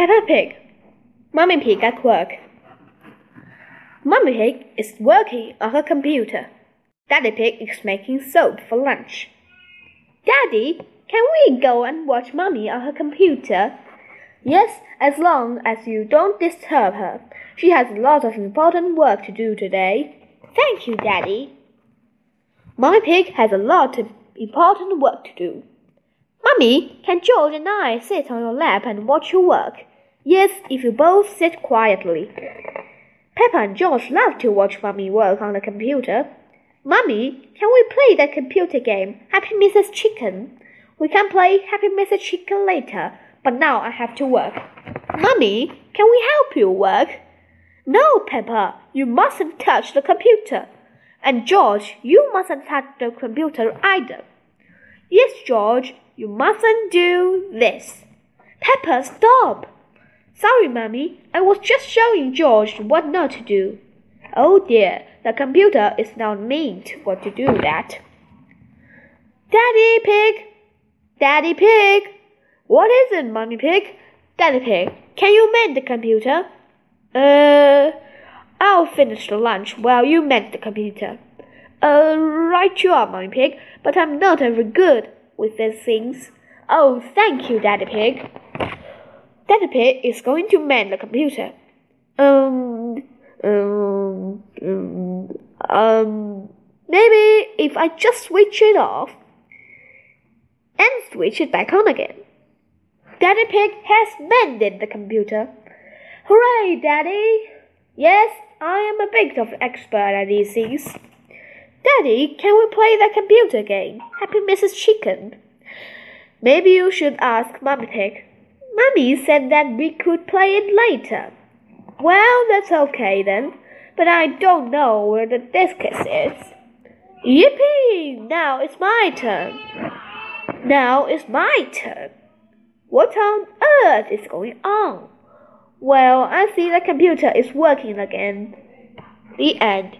Peppa Pig. Mummy Pig at work. Mummy Pig is working on her computer. Daddy Pig is making soap for lunch. Daddy, can we go and watch Mummy on her computer? Yes, as long as you don't disturb her. She has a lot of important work to do today. Thank you, Daddy. Mummy Pig has a lot of important work to do. Mummy, can George and I sit on your lap and watch you work? Yes, if you both sit quietly. Peppa and George love to watch Mummy work on the computer. Mummy, can we play that computer game, Happy Mrs. Chicken? We can play Happy Mrs. Chicken later, but now I have to work. Mummy, can we help you work? No, Peppa, you mustn't touch the computer. And George, you mustn't touch the computer either. Yes, George, you mustn't do this. Peppa, stop! Sorry, Mummy, I was just showing George what not to do. Oh dear, the computer is not named for to do that. Daddy Pig! Daddy Pig! What is it, Mummy Pig? Daddy Pig, can you mend the computer? Uh, I'll finish the lunch while you mend the computer. Uh, right you are, Mummy Pig, but I'm not very good with these things. Oh, thank you, Daddy Pig. Daddy Pig is going to mend the computer. Um, um, um, um, maybe if I just switch it off and switch it back on again. Daddy Pig has mended the computer. Hooray, Daddy! Yes, I am a bit of expert at these things. Daddy, can we play that computer game? Happy Mrs. Chicken. Maybe you should ask Mummy Pig. Mummy said that we could play it later. Well, that's okay then, but I don't know where the discus is. Yippee! Now it's my turn. Now it's my turn. What on earth is going on? Well, I see the computer is working again. The end.